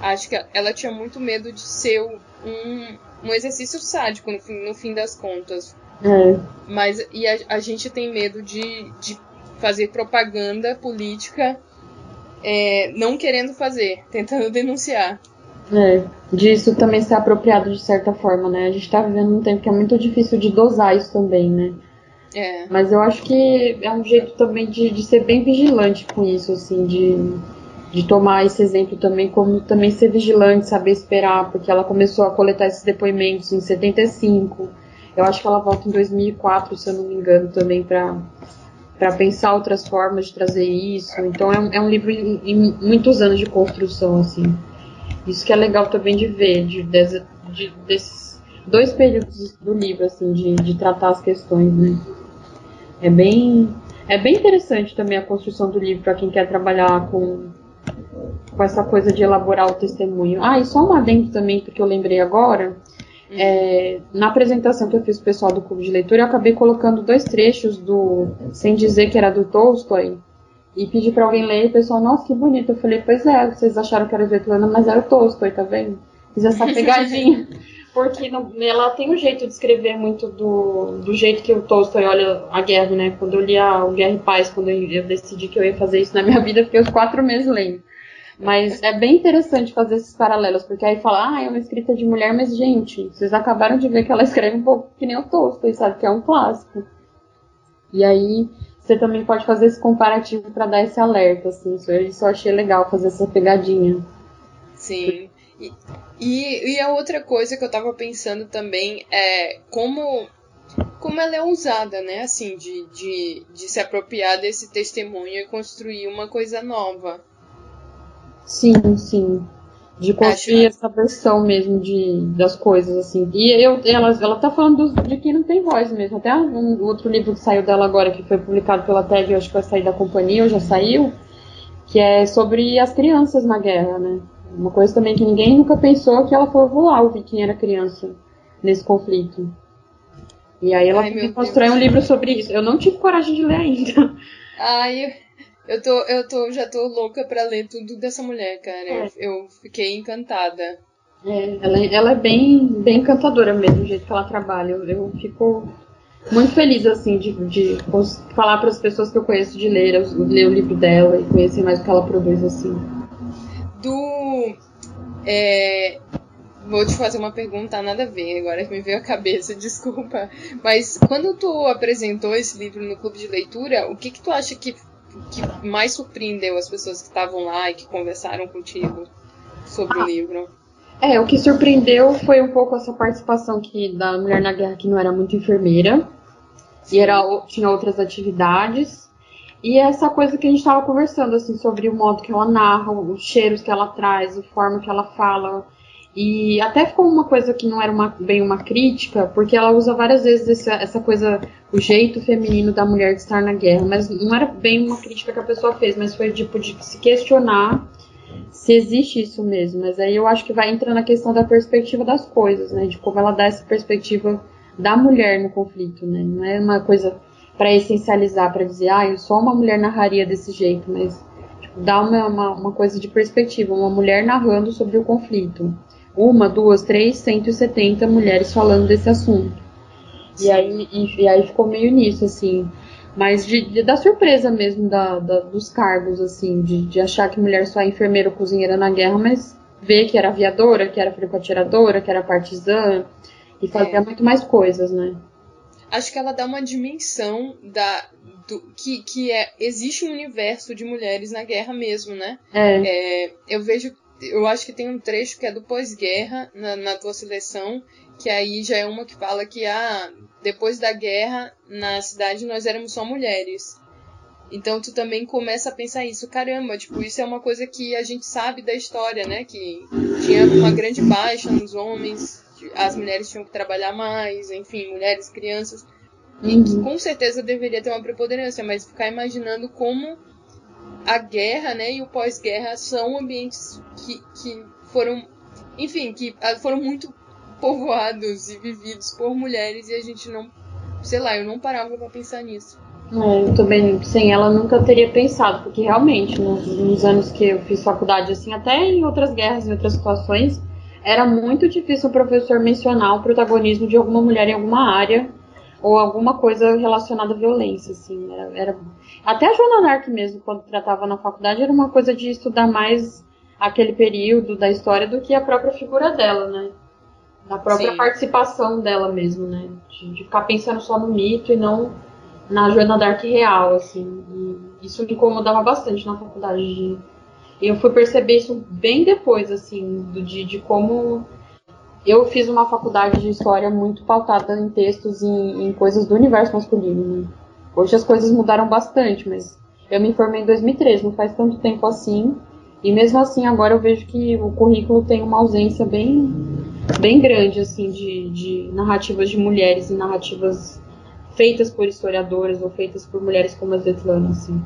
Acho que ela tinha muito medo de ser um, um exercício sádico no fim, no fim das contas. É. Mas e a, a gente tem medo de, de fazer propaganda política é, não querendo fazer, tentando denunciar. É, disso também ser apropriado de certa forma, né? A gente tá vivendo um tempo que é muito difícil de dosar isso também, né? É. Mas eu acho que é um jeito também de, de ser bem vigilante com isso, assim, de, de tomar esse exemplo também, como também ser vigilante, saber esperar, porque ela começou a coletar esses depoimentos em 75. Eu acho que ela volta em 2004, se eu não me engano, também para para pensar outras formas de trazer isso. Então é um, é um livro em, em, muitos anos de construção, assim. Isso que é legal também de ver, de, de, de desses dois períodos do livro, assim, de, de tratar as questões, né? É bem, é bem interessante também a construção do livro para quem quer trabalhar com, com essa coisa de elaborar o testemunho. Ah, e só um adendo também, porque eu lembrei agora. É, na apresentação que eu fiz pro pessoal do clube de leitura, eu acabei colocando dois trechos do Sem Dizer que era do Tolstói e pedi para alguém ler e o pessoal, nossa, que bonito. Eu falei, pois é, vocês acharam que era Svetlana, mas era o Tolstói, tá vendo? Fiz essa pegadinha. Porque não, ela tem um jeito de escrever muito do, do jeito que o Tolstói olha a guerra, né? Quando eu li a, o Guerra e Paz, quando eu, eu decidi que eu ia fazer isso na minha vida, fiquei uns quatro meses lendo. Mas é bem interessante fazer esses paralelos, porque aí fala, ah, é uma escrita de mulher, mas gente, vocês acabaram de ver que ela escreve um pouco que nem o Tolstói, sabe? Que é um clássico. E aí você também pode fazer esse comparativo para dar esse alerta, assim. Eu achei legal fazer essa pegadinha. Sim. E, e, e a outra coisa que eu tava pensando também é como como ela é usada, né? Assim, de, de, de se apropriar desse testemunho e construir uma coisa nova. Sim, sim. De construir Acho... essa versão mesmo de, das coisas, assim. E eu, ela, ela tá falando de quem não tem voz mesmo. Até um outro livro que saiu dela agora, que foi publicado pela eu acho que vai sair da companhia, ou já saiu, que é sobre as crianças na guerra, né? Uma coisa também que ninguém nunca pensou que ela foi voar ouvir quem era criança nesse conflito. E aí ela Ai, constrói um livro sobre isso. Eu não tive coragem de ler ainda. Ai, eu, tô, eu tô, já tô louca pra ler tudo dessa mulher, cara. É. Eu, eu, fiquei encantada. É, ela, ela é bem, bem encantadora mesmo, o jeito que ela trabalha. Eu, eu fico muito feliz, assim, de, de falar para as pessoas que eu conheço de ler, ler o livro dela e conhecer mais o que ela produz, assim. Do. É, Vou te fazer uma pergunta nada a ver, agora que me veio a cabeça, desculpa. Mas quando tu apresentou esse livro no clube de leitura, o que que tu acha que, que mais surpreendeu as pessoas que estavam lá e que conversaram contigo sobre ah, o livro? É, o que surpreendeu foi um pouco essa participação que da Mulher na Guerra que não era muito enfermeira e era, tinha outras atividades. E essa coisa que a gente estava conversando, assim, sobre o modo que ela narra, os cheiros que ela traz, a forma que ela fala, e até ficou uma coisa que não era uma, bem uma crítica, porque ela usa várias vezes essa, essa coisa, o jeito feminino da mulher de estar na guerra, mas não era bem uma crítica que a pessoa fez, mas foi tipo de se questionar se existe isso mesmo. Mas aí eu acho que vai entrar na questão da perspectiva das coisas, né? De como ela dá essa perspectiva da mulher no conflito, né? Não é uma coisa para essencializar, para dizer, ah, eu sou uma mulher narraria desse jeito, mas tipo, dá uma, uma, uma coisa de perspectiva, uma mulher narrando sobre o conflito uma, duas, três, 170 mulheres falando desse assunto. E aí, e, e aí ficou meio nisso, assim. Mas de, de da surpresa mesmo da, da, dos cargos, assim, de, de achar que mulher só é enfermeira ou cozinheira na guerra, mas ver que era aviadora, que era franco-atiradora, que era partizã, e fazia é. muito mais coisas, né? Acho que ela dá uma dimensão da, do, que, que é, existe um universo de mulheres na guerra mesmo, né? É. é eu vejo eu acho que tem um trecho que é do pós-guerra na, na, tua seleção, que aí já é uma que fala que ah, depois da guerra na cidade nós éramos só mulheres. Então tu também começa a pensar isso, caramba, tipo, isso é uma coisa que a gente sabe da história, né? Que tinha uma grande baixa nos homens, as mulheres tinham que trabalhar mais, enfim, mulheres, crianças. E que uhum. com certeza deveria ter uma preponderância, mas ficar imaginando como a guerra, né, e o pós-guerra são ambientes que, que foram, enfim, que ah, foram muito povoados e vividos por mulheres e a gente não, sei lá, eu não parava para pensar nisso. É, eu também, sem ela, nunca teria pensado, porque realmente, nos, nos, anos que eu fiz faculdade, assim, até em outras guerras, em outras situações, era muito difícil o professor mencionar o protagonismo de alguma mulher em alguma área ou alguma coisa relacionada à violência, assim. Era, era... Até a Joana Nark mesmo, quando tratava na faculdade, era uma coisa de estudar mais aquele período da história do que a própria figura dela, né? Da própria Sim. participação dela mesmo, né? De, de, ficar pensando só no mito e não na Joana Dark real, assim. E isso me incomodava bastante na faculdade. De... Eu fui perceber isso bem depois, assim, do, de, de como eu fiz uma faculdade de história muito pautada em textos e em, em coisas do universo masculino. Né? Hoje as coisas mudaram bastante, mas eu me formei em 2013, não faz tanto tempo assim. E mesmo assim, agora eu vejo que o currículo tem uma ausência bem, bem grande assim de, de narrativas de mulheres e narrativas feitas por historiadoras ou feitas por mulheres como a Svetlana, assim.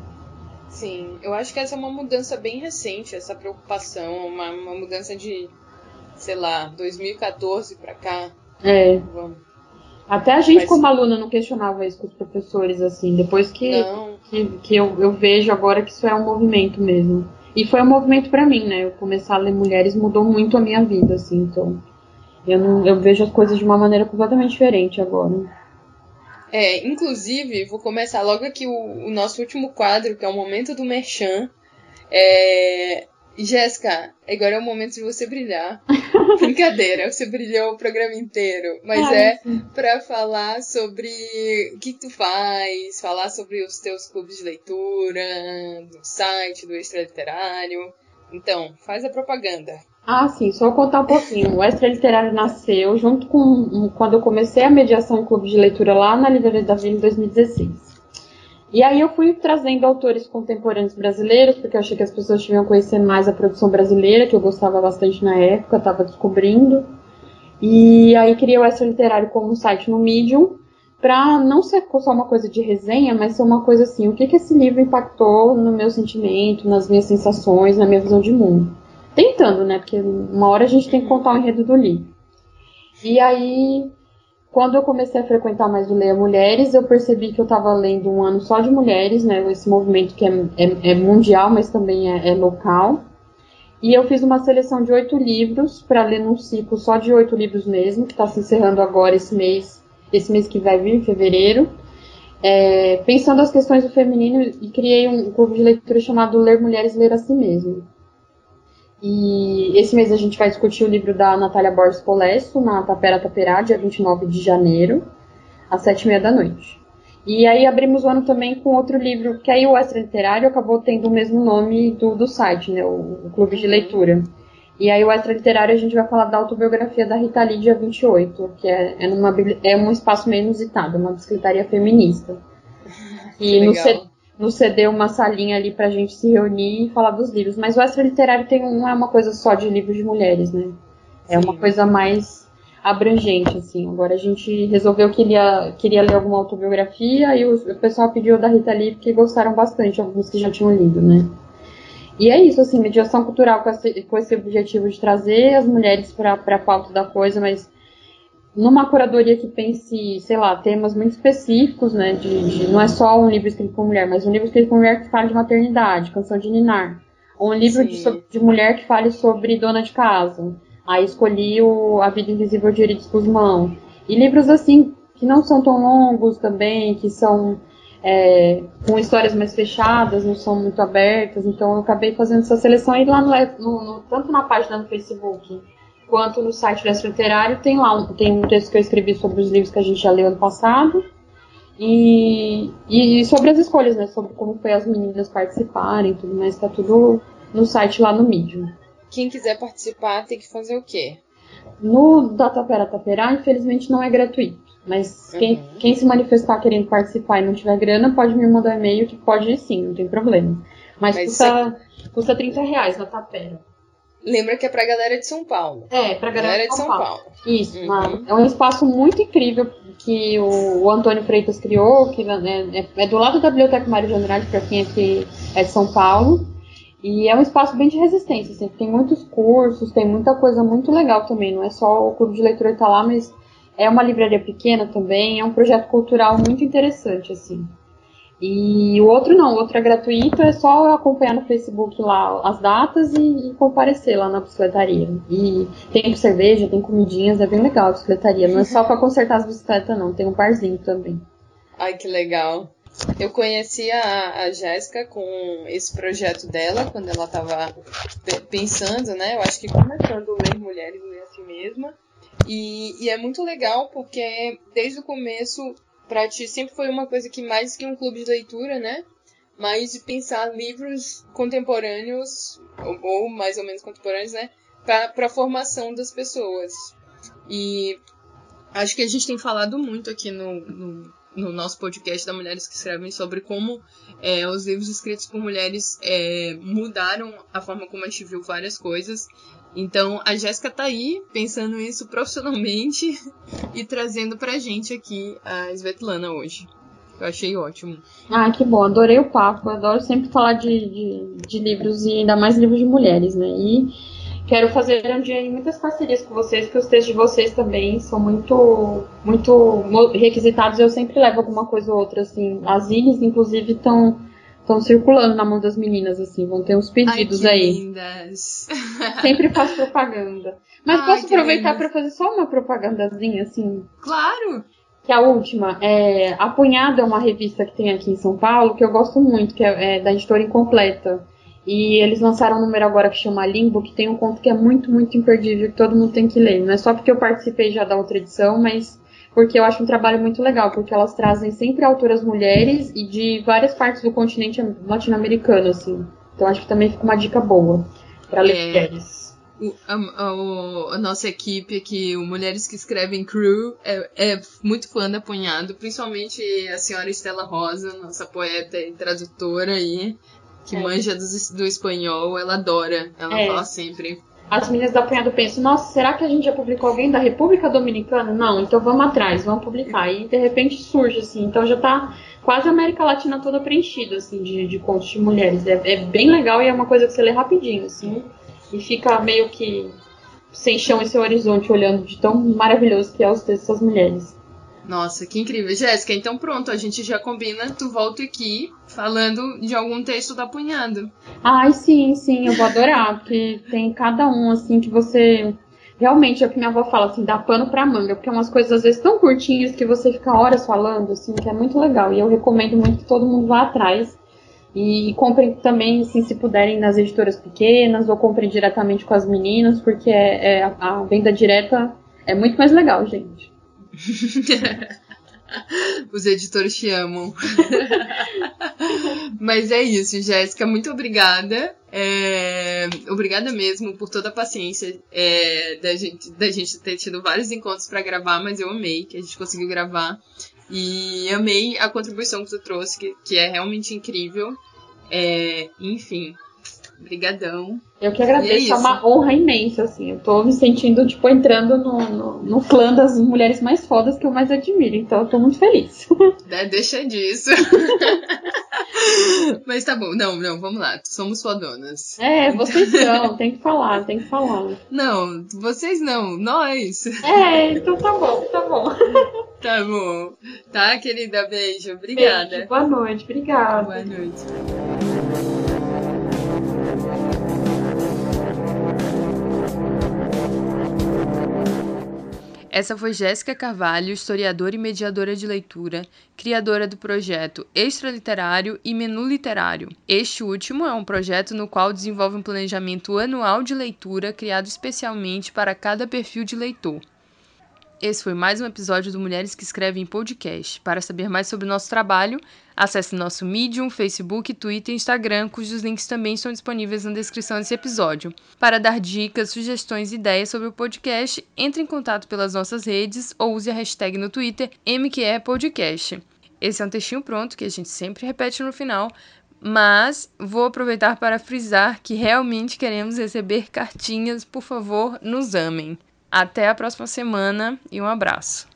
Sim, eu acho que essa é uma mudança bem recente, essa preocupação, uma, uma mudança de sei lá, 2014 para cá. É. Vamos. Até a gente, Mas... como aluna, não questionava isso com os professores, assim. Depois que, que, que, eu, eu vejo agora que isso é um movimento mesmo. E foi um movimento para mim, né? Eu começar a ler mulheres mudou muito a minha vida, assim. Então, eu, não, eu vejo as coisas de uma maneira completamente diferente agora. É, inclusive, vou começar logo aqui o, o nosso último quadro, que é o Momento do Merchan. É, Jéssica, agora é o momento de você brilhar. Brincadeira, você brilhou o programa inteiro. Mas Ai, é para falar sobre o que tu faz, falar sobre os teus clubes de leitura, do site, do extra literário. Então, faz a propaganda. Ah, sim, só contar um pouquinho. O Extra Literário nasceu junto com quando eu comecei a mediação em clube de leitura lá na Livraria da Vila em 2016. E aí eu fui trazendo autores contemporâneos brasileiros, porque eu achei que as pessoas deviam conhecer mais a produção brasileira, que eu gostava bastante na época, estava descobrindo. E aí criei o Extra Literário como um site no Medium, para não ser só uma coisa de resenha, mas ser uma coisa assim, o que, que esse livro impactou no meu sentimento, nas minhas sensações, na minha visão de mundo. Tentando, né? Porque uma hora a gente tem que contar o enredo do livro. E aí quando eu comecei a frequentar mais o Leia Mulheres, eu percebi que eu estava lendo um ano só de mulheres, né? Esse movimento que é, é, é mundial, mas também é, é, local. E eu fiz uma seleção de oito livros para ler num ciclo só de oito livros mesmo, que está se encerrando agora esse mês, esse mês que vai vir, em fevereiro. É, pensando as questões do feminino e criei um clube de leitura chamado Ler Mulheres Ler a Si Mesmo. E esse mês a gente vai discutir o livro da Natália Borges Polesso, na Tapera Taperá, dia 29 de janeiro, às sete e meia da noite. E aí abrimos o ano também com outro livro, que aí o Extra Literário acabou tendo o mesmo nome do, do site, né, o, o Clube de Leitura. E aí o Extra Literário a gente vai falar da autobiografia da Rita Lee, dia 28, que é, é, numa, é um espaço meio inusitado, uma bicicletaria feminista. E no, nos ceder uma salinha ali pra gente se reunir e falar dos livros. Mas o extra literário tem, não é uma coisa só de livros de mulheres, né? É Sim. uma coisa mais abrangente, assim. Agora a gente resolveu que queria, queria ler alguma autobiografia e o, o pessoal pediu da Rita Lee porque gostaram bastante, alguns que já tinham lido, né? E é isso, assim, mediação cultural com esse, com esse objetivo de trazer as mulheres para a pauta da coisa, mas numa curadoria que pense, sei lá, temas muito específicos, né? De, de, não é só um livro escrito por mulher, mas um livro escrito por mulher que fale de maternidade, canção de Ninar. Ou um livro de, de, mulher que fale sobre dona de casa. Aí escolhi o A Vida Invisível de Eurídice Guzmão. E livros assim, que não são tão longos também, que são é, com histórias mais fechadas, não são muito abertas. Então eu acabei fazendo essa seleção e lá no, no, no tanto na página no Facebook quanto no site do Extra Literário tem lá um, tem um texto que eu escrevi sobre os livros que a gente já leu ano passado e, e sobre as escolhas, né? Sobre como foi as meninas participarem tudo mais, tá tudo no site lá no Medium. Quem quiser participar tem que fazer o quê? No Datapera Tapera, infelizmente não é gratuito. Mas uhum. quem, quem se manifestar querendo participar e não tiver grana, pode me mandar um e-mail que pode sim, não tem problema. Mas, Mas custa, custa 30 reais na Tapera. Lembra que é pra galera de São Paulo. É, pra galera, galera de São, Paulo. Paulo. Isso, uhum. é um espaço muito incrível que o, o Antônio Freitas criou, que né, é, é, do lado da Biblioteca Mário de Andrade, para quem é de, é de São Paulo. E é um espaço bem de resistência, assim, tem muitos cursos, tem muita coisa muito legal também. Não é só o clube de leitura que tá lá, mas é uma livraria pequena também, é um projeto cultural muito interessante, assim. E o outro não, o outro é gratuito, é só acompanhar no Facebook lá as datas e, e comparecer lá na bicicletaria. E tem cerveja, tem comidinhas, é bem legal a bicicletaria. Não é só para consertar as bicicletas, não, tem um barzinho também. Ai, que legal. Eu conheci a, a Jéssica com esse projeto dela, quando ela estava pensando, né? Eu acho que começando a ler mulheres, ler a si mesma. E, e é muito legal porque desde o começo para ti sempre foi uma coisa que mais que um clube de leitura, né? Mais de pensar livros contemporâneos, ou, ou mais ou menos contemporâneos, né? Para a formação das pessoas. E acho que a gente tem falado muito aqui no, no, no nosso podcast da Mulheres que Escrevem sobre como é, os livros escritos por mulheres é, mudaram a forma como a gente viu várias coisas então a Jéssica tá aí pensando isso profissionalmente e trazendo pra gente aqui a Svetlana hoje. Eu achei ótimo. Ah, que bom, adorei o papo. adoro sempre falar de, de, de, livros e ainda mais livros de mulheres, né? E quero fazer um dia muitas parcerias com vocês, que os textos de vocês também são muito, muito requisitados. Eu sempre levo alguma coisa ou outra, assim. As ilhas, inclusive, estão estão circulando na mão das meninas, assim, vão ter uns pedidos Ai, aí. Lindas. Sempre faço propaganda. Mas Ai, posso aproveitar para fazer só uma propagandazinha, assim? Claro! Que a última é A Punhada é uma revista que tem aqui em São Paulo, que eu gosto muito, que é, é da editora Incompleta. E eles lançaram um número agora que chama Limbo, que tem um conto que é muito, muito imperdível, que todo mundo tem que ler. Não é só porque eu participei já da outra edição, mas porque eu acho um trabalho muito legal, porque elas trazem sempre autoras mulheres e de várias partes do continente latino-americano, assim. Então acho que também fica uma dica boa para ler é, mulheres. o, a, a, nossa equipe aqui, o Mulheres que Escrevem Crew, é, é, muito fã da Punhado, principalmente a senhora Estela Rosa, nossa poeta e tradutora aí, que é. manja do, do, espanhol, ela adora, ela é. fala sempre. As meninas da Punhado pensam, nossa, será que a gente já publicou alguém da República Dominicana? Não, então vamos atrás, vamos publicar. E de repente surge, assim, então já tá quase a América Latina toda preenchida, assim, de, de contos de mulheres. É, é bem legal e é uma coisa que você lê rapidinho, assim e fica meio que sem chão esse horizonte olhando de tão maravilhoso que é os textos das mulheres. Nossa, que incrível. Jéssica, então pronto, a gente já combina, tu volta aqui falando de algum texto da Punhado. Ai, sim, sim, eu vou adorar, porque tem cada um, assim, que você. Realmente, é o que minha avó fala, assim, dá pano pra manga, porque é umas coisas às vezes tão curtinhas que você fica horas falando, assim, que é muito legal. E eu recomendo muito que todo mundo vá atrás. E comprem também, assim, se puderem, nas editoras pequenas ou comprem diretamente com as meninas, porque é, é a venda direta é muito mais legal, gente. Os editores te amam. Mas é isso, Jéssica. Muito obrigada. É... Obrigada mesmo por toda a paciência é, da, gente, da gente ter tido vários encontros para gravar, mas eu amei que a gente conseguiu gravar. E amei a contribuição que tu trouxe, que, que é realmente incrível. É, enfim, brigadão. Eu que agradeço, é, é, uma honra imensa, assim. Eu tô me sentindo, tipo, entrando no, no, no, clã das mulheres mais fodas que eu mais admiro. Então eu tô muito feliz. É, deixa disso. Mas tá bom, não, não, vamos lá. Somos fodonas. É, vocês são, tem que falar, tem que falar. Não, vocês não, nós. É, então tá bom, tá bom. Tá bom. Tá, querida? Beijo. Obrigada. Beijo, boa noite. Obrigada. Boa noite. Essa foi Jéssica Carvalho, historiadora e mediadora de leitura, criadora do projeto Extra Literário e Menu Literário. Este último é um projeto no qual desenvolve um planejamento anual de leitura criado especialmente para cada perfil de leitor. Esse foi mais um episódio do Mulheres que Escrevem em Podcast. Para saber mais sobre o nosso trabalho, acesse nosso Medium, Facebook, Twitter e Instagram, cujos links também estão disponíveis na descrição desse episódio. Para dar dicas, sugestões e ideias sobre o podcast, entre em contato pelas nossas redes ou use a hashtag no Twitter MQEPodcast. Esse é um textinho pronto que a gente sempre repete no final, mas vou aproveitar para frisar que realmente queremos receber cartinhas, por favor, nos amem. Até a próxima semana e um abraço.